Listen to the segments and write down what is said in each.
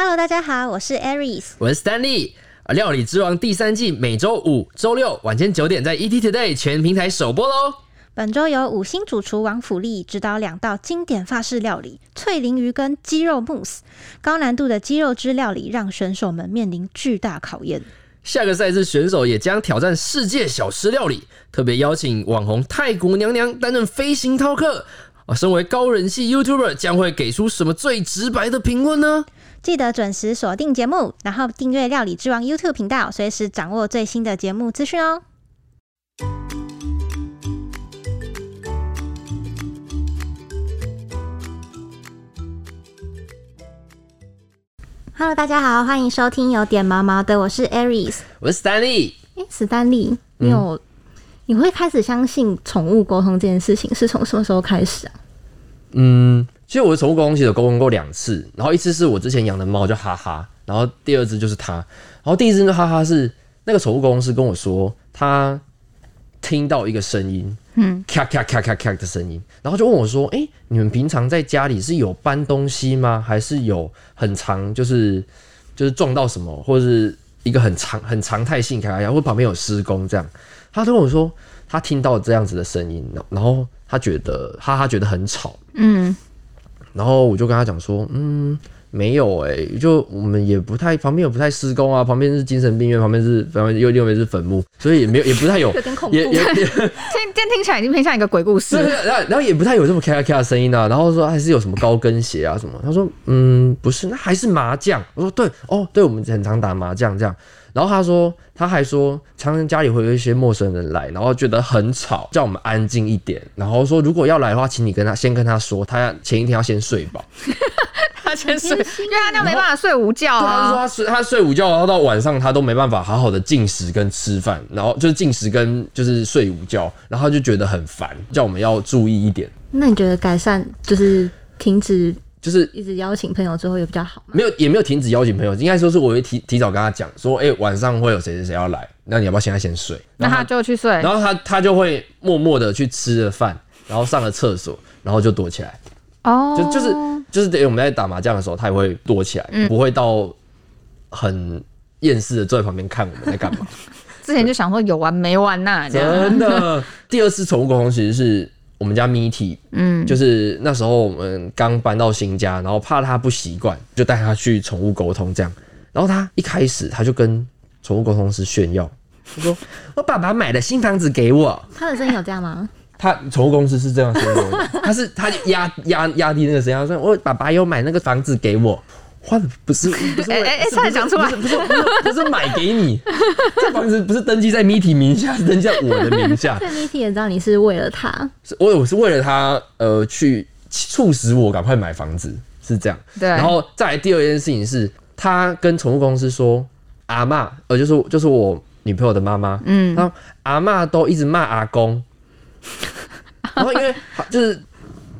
Hello，大家好，我是 Aries。我是 Stanley。啊，料理之王第三季每周五、周六晚间九点在 ET Today 全平台首播喽。本周由五星主厨王府力指导两道经典法式料理——脆鲮鱼跟鸡肉慕斯。高难度的鸡肉汁料理让选手们面临巨大考验。下个赛事选手也将挑战世界小吃料理，特别邀请网红泰国娘娘担任飞行饕客。啊，身为高人气 YouTuber，将会给出什么最直白的评论呢？记得准时锁定节目，然后订阅料理之王 YouTube 频道，随时掌握最新的节目资讯哦。Hello，大家好，欢迎收听有点毛毛的，我是 Aries，我是 Stanley。哎，史丹利，你有你会开始相信宠物沟通这件事情是从什么时候开始啊？嗯，其实我的宠物沟通其实有沟通过两次，然后一次是我之前养的猫叫哈哈，然后第二只就是它，然后第一只哈哈是那个宠物沟通师跟我说，他听到一个声音，嗯，咔咔咔咔咔的声音，然后就问我说，哎、你们平常在家里是有搬东西吗？还是有很长就是就是撞到什么，或者是一个很常很常态性咔咔呀，或旁边有施工这样？他就跟我说，他听到这样子的声音，然然后他觉得哈哈觉得很吵。嗯，然后我就跟他讲说，嗯，没有哎、就我们也不太旁边也不太施工啊，旁边是精神病院，旁边是旁边又另外是坟墓，所以也没有也不太有，有点恐怖。也也也 听这听起来已经偏向一个鬼故事。然后然后也不太有这么咔咔咔的声音啊，然后说还是有什么高跟鞋啊什么，他说嗯不是，那还是麻将，我说对哦对，我们很常打麻将这样，然后他说他还说常常家里会有一些陌生人来，然后觉得很吵，叫我们安静一点，然后说如果要来的话，请你跟他先跟他说，他前一天要先睡饱。他先睡，因为他这样没办法睡午觉啊，他就说啊。他睡他睡午觉，然后到晚上他都没办法好好的进食跟吃饭，然后就是进食跟就是睡午觉，然后他就觉得很烦，叫我们要注意一点，那你觉得改善就是停止就是一直邀请朋友之后也比较好吗？没有也没有停止邀请朋友，应该说是我会提提早跟他讲说，哎、晚上会有谁谁谁要来，那你要不要现在先睡？那他就去睡。然后他他就会默默的去吃了饭，然后上了厕所，然后就躲起来，哦，就就是就是等于我们在打麻将的时候，他也会躲起来，不会到很厌世的坐在旁边看我们在干嘛。之前就想说有完没完呐，真的，第二次宠物沟通其实是我们家 Mitty，嗯，就是那时候我们刚搬到新家，然后怕它不习惯，就带它去宠物沟通这样。然后他一开始他就跟宠物沟通师炫耀，他说：“ 我爸爸买了新房子给我。他的声音有这样吗？”他宠物公司是这样说的，他是他就压压压低那个声音，他说：“我爸爸有买那个房子给我。”换不是 不是为哎哎哎不是差点讲出来不是不是不是不是买给你，这房子不是登记在 Mitty 名下，是登记在我的名下。对 m i t 也知道你是为了他，是我我是为了他呃去促使我赶快买房子，是这样。对然后再来第二件事情是，他跟宠物公司说，阿嬷呃就是就是我女朋友的妈妈，嗯，然后阿嬷都一直骂阿公，然后因为就是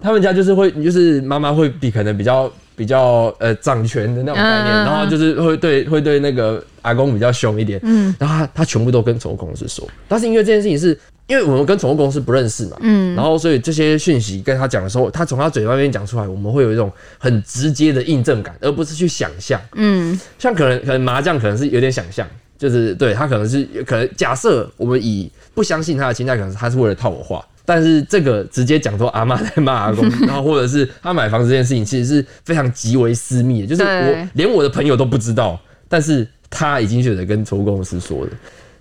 他们家就是会就是妈妈会比可能比较。比较呃掌权的那种概念，然后就是会对会对那个阿公比较凶一点，嗯，然后他他全部都跟宠物公司说，但是因为这件事情是因为我们跟宠物公司不认识嘛，嗯，然后所以这些讯息跟他讲的时候，他从他嘴巴边讲出来，我们会有一种很直接的印证感，而不是去想象，嗯，像可能可能麻将可能是有点想象，就是对他可能是可能假设我们以不相信他的心态，可能是他是为了套我话。但是这个直接讲说阿妈在骂阿公，然后或者是他买房子这件事情，其实是非常极为私密的，就是我连我的朋友都不知道，但是他已经选择跟宠物公司说了。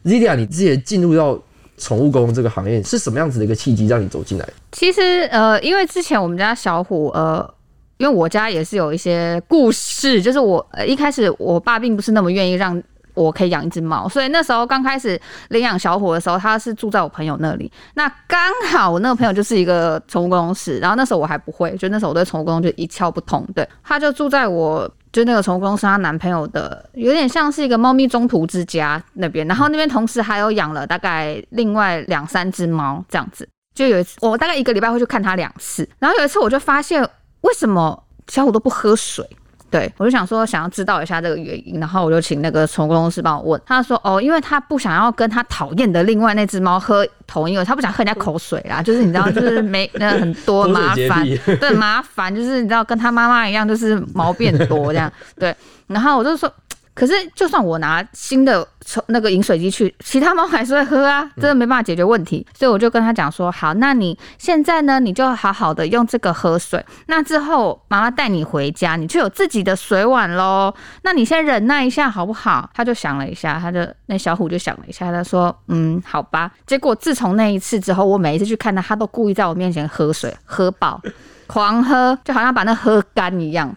Zilia，你之前进入到宠物沟通这个行业是什么样子的一个契机让你走进来？其实呃，因为之前我们家小虎呃。因为我家也是有一些故事，就是我呃一开始我爸并不是那么愿意让我可以养一只猫，所以那时候刚开始领养小虎的时候，他是住在我朋友那里。那刚好我那个朋友就是一个宠物沟通师，然后那时候我还不会，就那时候我对宠物沟通就一窍不通。对，他就住在我就那个宠物公司，他男朋友的有点像是一个猫咪中途之家那边，然后那边同时还有养了大概另外两三只猫这样子。就有一次，我大概一个礼拜会去看他两次，然后有一次我就发现为什么小虎都不喝水，对我就想说想要知道一下这个原因，然后我就请那个宠物公司帮我问，他说哦，因为他不想要跟他讨厌的另外那只猫喝同一个，他不想喝人家口水啦，就是你知道，就是没那很多麻烦，对麻烦，就是你知道跟他妈妈一样，就是毛变多这样，对，然后我就说。可是，就算我拿新的抽那个饮水机去，其他猫还是会喝啊，真的没办法解决问题。所以我就跟他讲说，好，那你现在呢，你就好好的用这个喝水。那之后妈妈带你回家，你就有自己的水碗喽。那你先忍耐一下好不好？他就想了一下，他就那小虎就想了一下，他说，嗯，好吧。结果自从那一次之后，我每一次去看他，他都故意在我面前喝水，喝饱，狂喝，就好像把那喝干一样，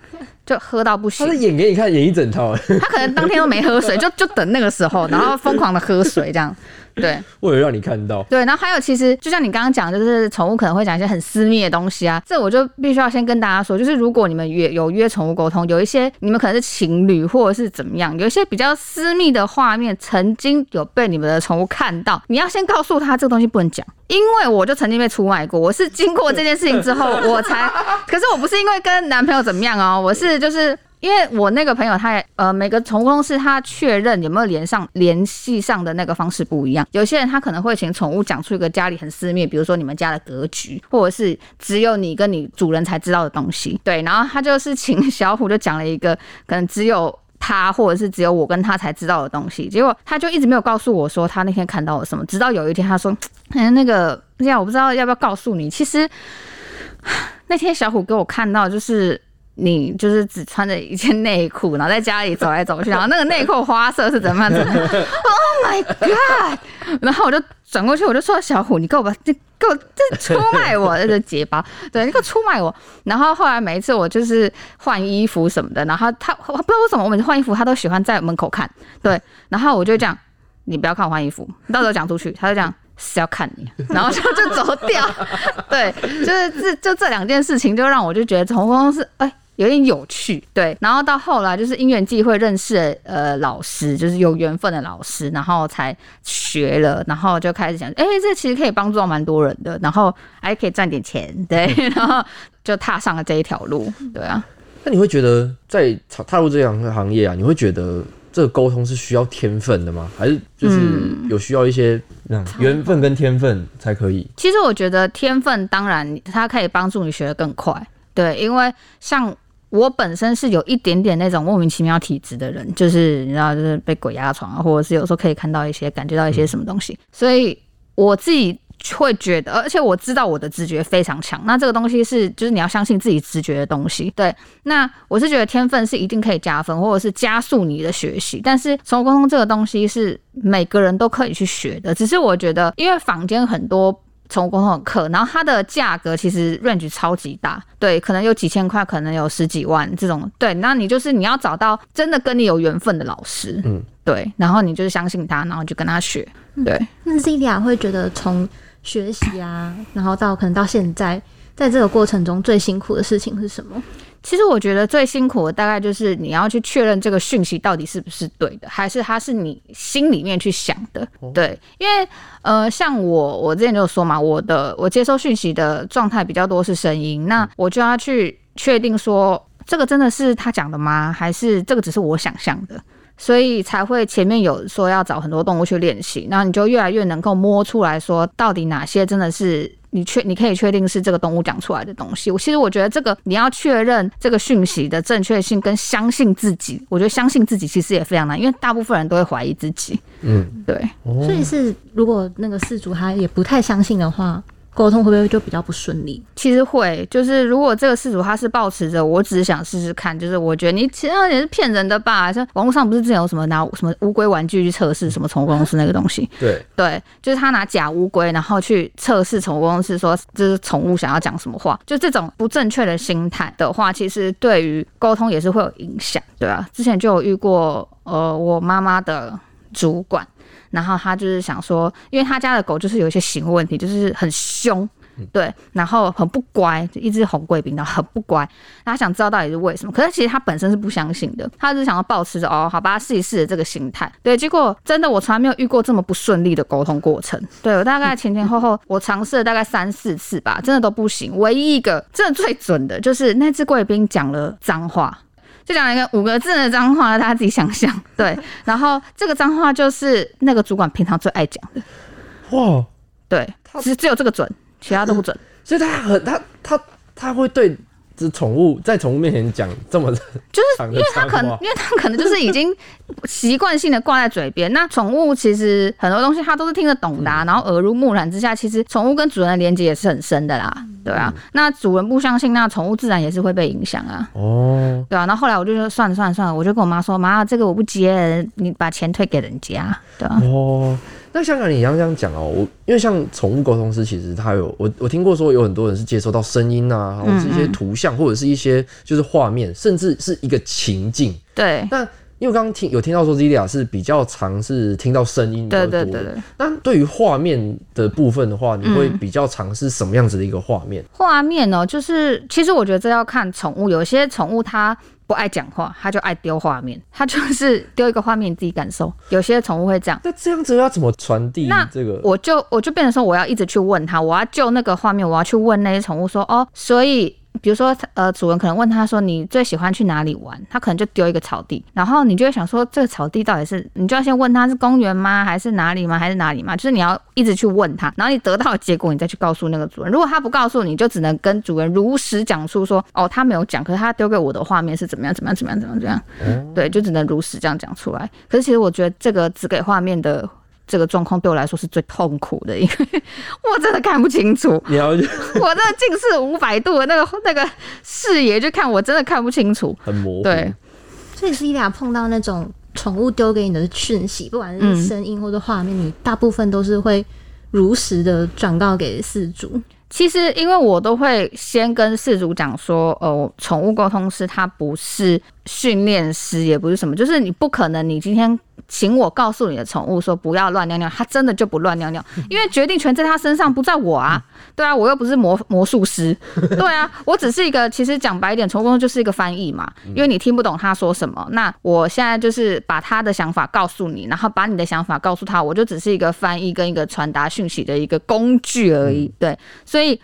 就喝到不行他。是演给你看，演一整套，他可能当天都没喝水，就就等那个时候，然后疯狂的喝水这样。对 为了让你看到。对，然后还有其实就像你刚刚讲，就是宠物可能会讲一些很私密的东西啊，这我就必须要先跟大家说，就是如果你们约有约宠物沟通，有一些你们可能是情侣或者是怎么样，有一些比较私密的画面，曾经有被你们的宠物看到，你要先告诉他这个东西不能讲。因为我就曾经被出卖过，我是经过这件事情之后，我才，可是我不是因为跟男朋友怎么样哦，我是就是因为我那个朋友他也呃每个宠物公司他确认有没有连上联系上的那个方式不一样，有些人他可能会请宠物讲出一个家里很私密，比如说你们家的格局，或者是只有你跟你主人才知道的东西，对，然后他就是请小虎就讲了一个可能只有。他或者是只有我跟他才知道的东西，结果他就一直没有告诉我说他那天看到了什么，直到有一天他说：“哎，那个这样我不知道要不要告诉你，其实那天小虎给我看到就是。”你就是只穿着一件内裤，然后在家里走来走去，然后那个内裤花色是怎么样？怎么样？Oh my god！然后我就转过去，我就说：“小虎，你给我把这给我这出卖我，这个结巴，对，你给我出卖我。”然后后来每一次我就是换衣服什么的，然后他我不知道为什么我每次换衣服他都喜欢在门口看，对，然后我就这样，你不要看我换衣服，你到时候讲出去，他就这样。是要看你，然后就就走掉，对，就是这就这两件事情，就让我就觉得宠物公司哎有点有趣，对，然后到后来就是因缘际会认识了呃老师，就是有缘分的老师，然后才学了，然后就开始想，哎、这其实可以帮助到蛮多人的，然后还可以赚点钱，对，然后就踏上了这一条路，对啊，那你会觉得在踏踏入这样的行业啊，你会觉得这个沟通是需要天分的吗？还是就是嗯有需要一些嗯缘分跟天分才可以？其实我觉得天分当然它可以帮助你学得更快，对，因为像我本身是有一点点那种莫名其妙体质的人，就是你知道，就是被鬼压床啊，或者是有时候可以看到一些、感觉到一些什么东西，所以我自己。会觉得，而且我知道我的直觉非常强。那这个东西是，就是你要相信自己直觉的东西。对，那我是觉得天分是一定可以加分，或者是加速你的学习。但是宠物沟通这个东西是每个人都可以去学的，只是我觉得，因为坊间很多宠物沟通的课，然后它的价格其实 range 超级大，对，可能有几千块，可能有十几万这种，对，那你就是你要找到真的跟你有缘分的老师，嗯，对，然后你就是相信他，然后就跟他学，对，那 Celia 会觉得从学习啊，然后到可能到现在，在这个过程中最辛苦的事情是什么？其实我觉得最辛苦的大概就是你要去确认这个讯息到底是不是对的，还是它是你心里面去想的。对，因为呃，像我我之前就有说嘛，我的我接收讯息的状态比较多是声音，那我就要去确定说这个真的是他讲的吗？还是这个只是我想象的？所以才会前面有说要找很多动物去练习，然后你就越来越能够摸出来说到底哪些真的是你确你可以确定是这个动物讲出来的东西。我其实我觉得这个你要确认这个讯息的正确性跟相信自己，我觉得相信自己其实也非常难，因为大部分人都会怀疑自己。嗯，对，哦所以是如果那个事主他也不太相信的话，沟通会不会就比较不顺利？其实会，就是如果这个事主他是抱持着我只是想试试看，就是我觉得你其实也是骗人的吧？像网络上不是之前有什么拿什么乌龟玩具去测试什么宠物公司那个东西？对，对，就是他拿假乌龟，然后去测试宠物公司说就是宠物想要讲什么话，就这种不正确的心态的话，其实对于沟通也是会有影响，对啊。之前就有遇过，呃，我妈妈的主管，然后他就是想说，因为他家的狗就是有一些行为问题，就是很凶。对，然后很不乖，就一只红贵宾，然后很不乖。他想知道到底是为什么，可是其实他本身是不相信的，他只是想要保持着哦，好吧，试一试的这个心态。对，结果真的我从来没有遇过这么不顺利的沟通过程。对我大概前前后后我尝试了大概三四次吧，真的都不行。唯一一个真的最准的就是那只贵宾讲了脏话。就讲了一个五个字的脏话，大家自己想象。对，然后这个脏话就是那个主管平常最爱讲的，哇，对，只只有这个准，其他都不准。所以他很他他他会对这宠物在宠物面前讲这么 就是因为他可能，因为他可能就是已经习惯性的挂在嘴边。那宠物其实很多东西它都是听得懂的、啊，然后耳濡目染之下，其实宠物跟主人的连接也是很深的啦，对啊。那主人不相信，那宠物自然也是会被影响啊。哦，对啊，那后后来我就说算了算了算了，我就跟我妈说，妈，这个我不接，你把钱退给人家，对啊。哦，那香港你一样这样讲哦，我因为像宠物沟通师，其实他有我我听过说有很多人是接收到声音啊，或者是一些图像，或者是一些就是画面，甚至是一个情境。对那因为刚刚听有听到说 Zilia 是比较常是听到声音比较多的，对对对对，那对于画面的部分的话，你会比较尝试什么样子的一个画面？画面呢，就是其实我觉得这要看宠物，有些宠物它不爱讲话，他就爱丢画面，他就是丢一个画面你自己感受。有些宠物会这样。那这样子要怎么传递那这个？我就我就变成说，我要一直去问他，我要就那个画面，我要去问那些宠物说，哦，所以比如说，呃，主人可能问他说，你最喜欢去哪里玩？他可能就丢一个草地，然后你就会想说，这个草地到底是，你就要先问他是公园吗？还是哪里吗？还是哪里吗？就是你要一直去问他，然后你得到的结果，你再去告诉那个主人。如果他不告诉你，就只能跟主人如实讲述说，哦，他没有讲，可是他丢给我的画面是怎么样，怎么样，怎么样，怎么样，怎么样。对，就只能如实这样讲出来。可是其实我觉得这个只给画面的这个状况对我来说是最痛苦的，因为 我真的看不清楚，你要我真的近视五百度的那个那个视野，就看我真的看不清楚。很模糊。对，所以 C 俩碰到那种宠物丢给你的讯息，不管是声音或者画面，你大部分都是会如实的转告给饲主。其实因为我都会先跟事主讲说，呃，宠物沟通师他不是训练师，也不是什么，就是你不可能你今天请我告诉你的宠物说不要乱尿尿，它真的就不乱尿尿，因为决定权在它身上，不在我啊。对啊，我又不是魔魔术师，对啊，我只是一个，其实讲白一点，宠物就是一个翻译嘛，因为你听不懂他说什么，那我现在就是把他的想法告诉你，然后把你的想法告诉他，我就只是一个翻译跟一个传达讯息的一个工具而已，对，所以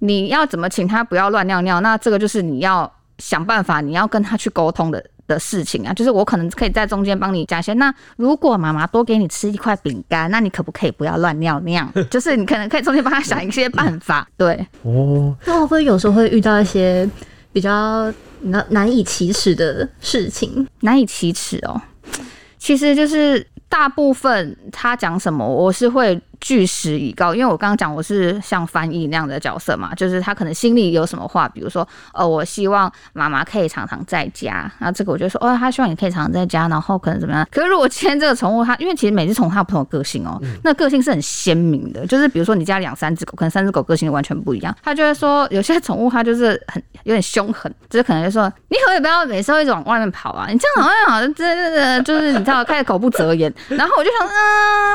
你要怎么请他不要乱尿尿，那这个就是你要想办法，你要跟他去沟通的。的事情啊，就是我可能可以在中间帮你加一些。那如果妈妈多给你吃一块饼干，那你可不可以不要乱尿尿？就是你可能可以中间帮他想一些办法。对，哦，那会不会有时候会遇到一些比较难难以启齿的事情？难以启齿哦。其实就是大部分他讲什么，我是会据实以告，因为我刚刚讲我是像翻译那样的角色嘛，就是他可能心里有什么话，比如说，呃，我希望妈妈可以常常在家，那这个我就说，哦，他希望你可以常常在家，然后可能怎么样？可是如果今天这个宠物它，因为其实每只宠物它有不同的个性哦，那个性是很鲜明的，就是比如说你家里养三只狗，可能三只狗个性完全不一样，他就会说有些宠物它就是很有点凶狠，就是可能就说你可不可以不要每次都一直往外面跑啊？你这样好像好像这这这就是你知道开始口不择言，然后我就想，嗯、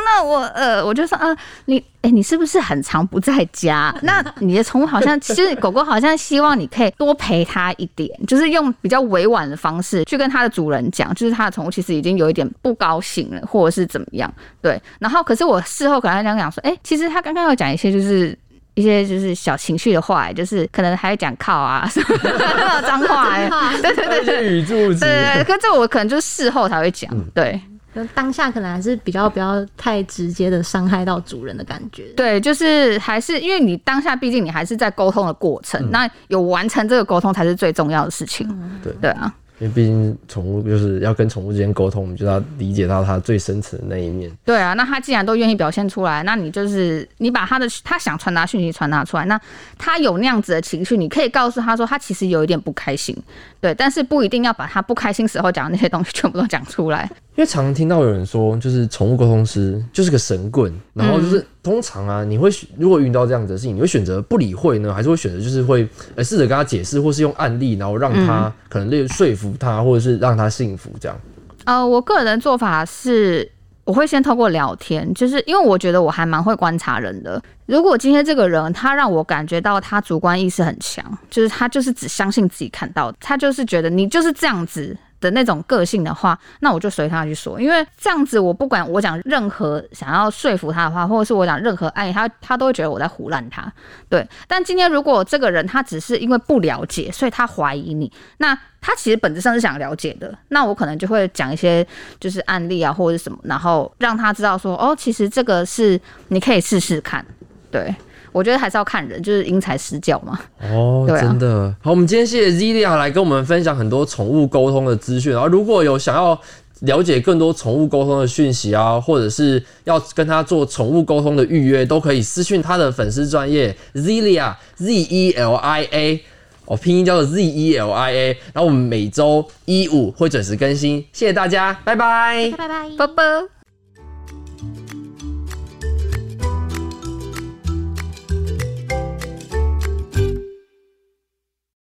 那我呃我就说，呃，你哎、你是不是很常不在家？那你的宠物好像其实狗狗好像希望你可以多陪它一点，就是用比较委婉的方式去跟它的主人讲，就是它的宠物其实已经有一点不高兴了，或者是怎么样。对，然后可是我事后可能讲讲说，哎、其实他刚刚有讲一些就是。一些就是小情绪的话，就是可能还会讲靠啊什么的 脏话、哎，对对对一些语助词对对对，可是这我可能就是事后才会讲，对就当下可能还是比较不要太直接的伤害到主人的感觉。对，就是还是因为你当下毕竟你还是在沟通的过程，那有完成这个沟通才是最重要的事情，对对啊，因为毕竟宠物就是要跟宠物之间沟通，我们就要理解到它最深层的那一面。对啊，那他既然都愿意表现出来，那你就是你把他的他想传达讯息传达出来，那他有那样子的情绪，你可以告诉他说他其实有一点不开心，对，但是不一定要把他不开心时候讲的那些东西全部都讲出来。因为常听到有人说，就是宠物沟通师就是个神棍，然后就是、通常啊，你会选如果遇到这样子的事情，你会选择不理会呢，还是会选择就是会呃试着跟他解释，或是用案例，然后让他、可能例如说服他，或者是让他幸福这样。呃，我个人的做法是，我会先透过聊天，就是因为我觉得我还蛮会观察人的。如果今天这个人他让我感觉到他主观意识很强，就是他就是只相信自己看到的，他就是觉得你就是这样子。的那种个性的话，那我就随他去说，因为这样子我不管我讲任何想要说服他的话，或者是我讲任何爱他，他都会觉得我在胡乱他。对，但今天如果这个人他只是因为不了解，所以他怀疑你，那他其实本质上是想了解的，那我可能就会讲一些就是案例啊或者什么，然后让他知道说，哦，其实这个是你可以试试看。对我觉得还是要看人，就是因材施教嘛。哦，对啊真的好，我们今天谢谢 Zilia 来跟我们分享很多宠物沟通的资讯。然后如果有想要了解更多宠物沟通的讯息啊，或者是要跟他做宠物沟通的预约，都可以私讯他的粉丝专业 Zilia Z E L I A。哦，拼音叫做 Z E L I A，然后我们每周一五会准时更新，谢谢大家，拜拜。拜拜。啵啵。